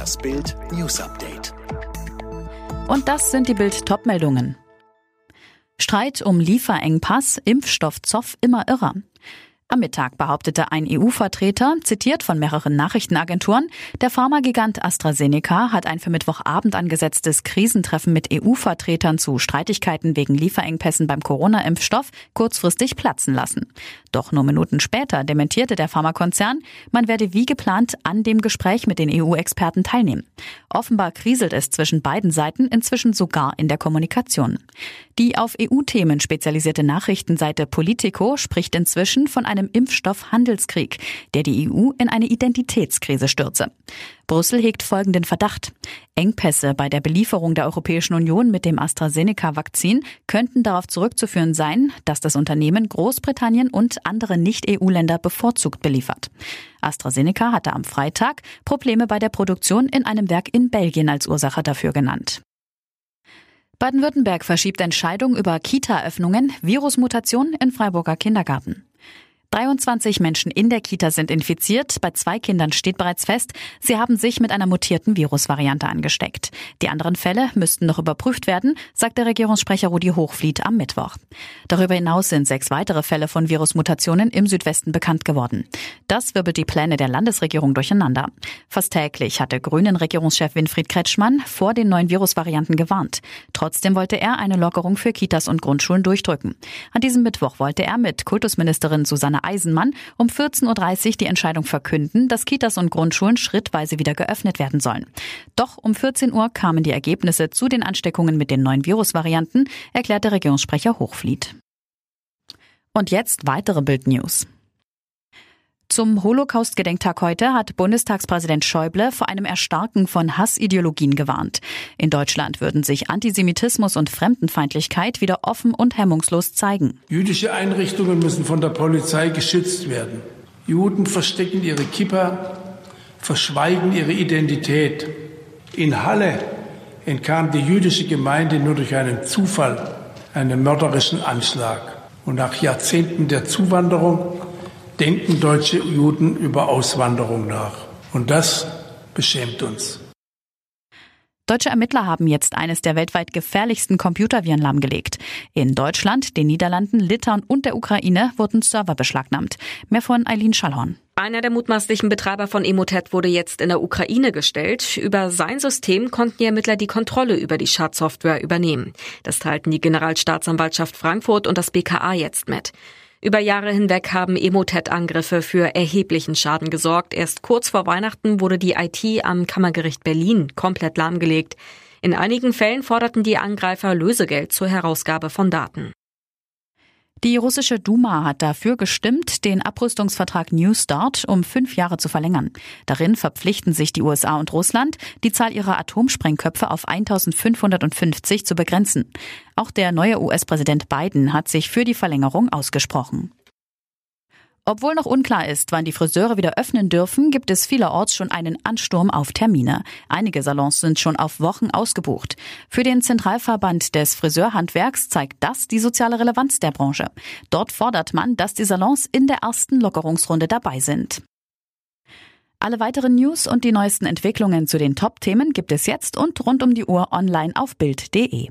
Das Bild News Update. Und das sind die Bild Topmeldungen. Streit um Lieferengpass, Impfstoff Zoff immer irrer. Am Mittag behauptete ein EU-Vertreter, zitiert von mehreren Nachrichtenagenturen, der Pharmagigant AstraZeneca hat ein für Mittwochabend angesetztes Krisentreffen mit EU-Vertretern zu Streitigkeiten wegen Lieferengpässen beim Corona-Impfstoff kurzfristig platzen lassen. Doch nur Minuten später dementierte der Pharmakonzern, man werde wie geplant an dem Gespräch mit den EU-Experten teilnehmen. Offenbar kriselt es zwischen beiden Seiten inzwischen sogar in der Kommunikation. Die auf EU-Themen spezialisierte Nachrichtenseite Politico spricht inzwischen von einem Impfstoffhandelskrieg, der die EU in eine Identitätskrise stürze. Brüssel hegt folgenden Verdacht. Engpässe bei der Belieferung der Europäischen Union mit dem AstraZeneca-Vakzin könnten darauf zurückzuführen sein, dass das Unternehmen Großbritannien und andere Nicht-EU-Länder bevorzugt beliefert. AstraZeneca hatte am Freitag Probleme bei der Produktion in einem Werk in Belgien als Ursache dafür genannt. Baden-Württemberg verschiebt Entscheidung über Kita-Öffnungen, Virusmutation in Freiburger Kindergarten. 23 Menschen in der Kita sind infiziert. Bei zwei Kindern steht bereits fest, sie haben sich mit einer mutierten Virusvariante angesteckt. Die anderen Fälle müssten noch überprüft werden, sagt der Regierungssprecher Rudi Hochfliet am Mittwoch. Darüber hinaus sind sechs weitere Fälle von Virusmutationen im Südwesten bekannt geworden. Das wirbelt die Pläne der Landesregierung durcheinander. Fast täglich hatte Grünen Regierungschef Winfried Kretschmann vor den neuen Virusvarianten gewarnt. Trotzdem wollte er eine Lockerung für Kitas und Grundschulen durchdrücken. An diesem Mittwoch wollte er mit Kultusministerin Susanne Eisenmann um 14.30 Uhr die Entscheidung verkünden, dass Kitas und Grundschulen schrittweise wieder geöffnet werden sollen. Doch um 14 Uhr kamen die Ergebnisse zu den Ansteckungen mit den neuen Virusvarianten, erklärte Regierungssprecher Hochfliet. Und jetzt weitere Bild-News. Zum Holocaust-Gedenktag heute hat Bundestagspräsident Schäuble vor einem Erstarken von Hassideologien gewarnt. In Deutschland würden sich Antisemitismus und Fremdenfeindlichkeit wieder offen und hemmungslos zeigen. Jüdische Einrichtungen müssen von der Polizei geschützt werden. Juden verstecken ihre Kippa, verschweigen ihre Identität. In Halle entkam die jüdische Gemeinde nur durch einen Zufall einem mörderischen Anschlag. Und nach Jahrzehnten der Zuwanderung denken deutsche Juden über Auswanderung nach. Und das beschämt uns. Deutsche Ermittler haben jetzt eines der weltweit gefährlichsten Computerviren lahmgelegt. In Deutschland, den Niederlanden, Litauen und der Ukraine wurden Server beschlagnahmt. Mehr von Eileen Schallhorn. Einer der mutmaßlichen Betreiber von Emotet wurde jetzt in der Ukraine gestellt. Über sein System konnten die Ermittler die Kontrolle über die Schadsoftware übernehmen. Das teilten die Generalstaatsanwaltschaft Frankfurt und das BKA jetzt mit. Über Jahre hinweg haben Emotet-Angriffe für erheblichen Schaden gesorgt. Erst kurz vor Weihnachten wurde die IT am Kammergericht Berlin komplett lahmgelegt. In einigen Fällen forderten die Angreifer Lösegeld zur Herausgabe von Daten. Die russische Duma hat dafür gestimmt, den Abrüstungsvertrag New Start um fünf Jahre zu verlängern. Darin verpflichten sich die USA und Russland, die Zahl ihrer Atomsprengköpfe auf 1550 zu begrenzen. Auch der neue US-Präsident Biden hat sich für die Verlängerung ausgesprochen. Obwohl noch unklar ist, wann die Friseure wieder öffnen dürfen, gibt es vielerorts schon einen Ansturm auf Termine. Einige Salons sind schon auf Wochen ausgebucht. Für den Zentralverband des Friseurhandwerks zeigt das die soziale Relevanz der Branche. Dort fordert man, dass die Salons in der ersten Lockerungsrunde dabei sind. Alle weiteren News und die neuesten Entwicklungen zu den Top-Themen gibt es jetzt und rund um die Uhr online auf Bild.de.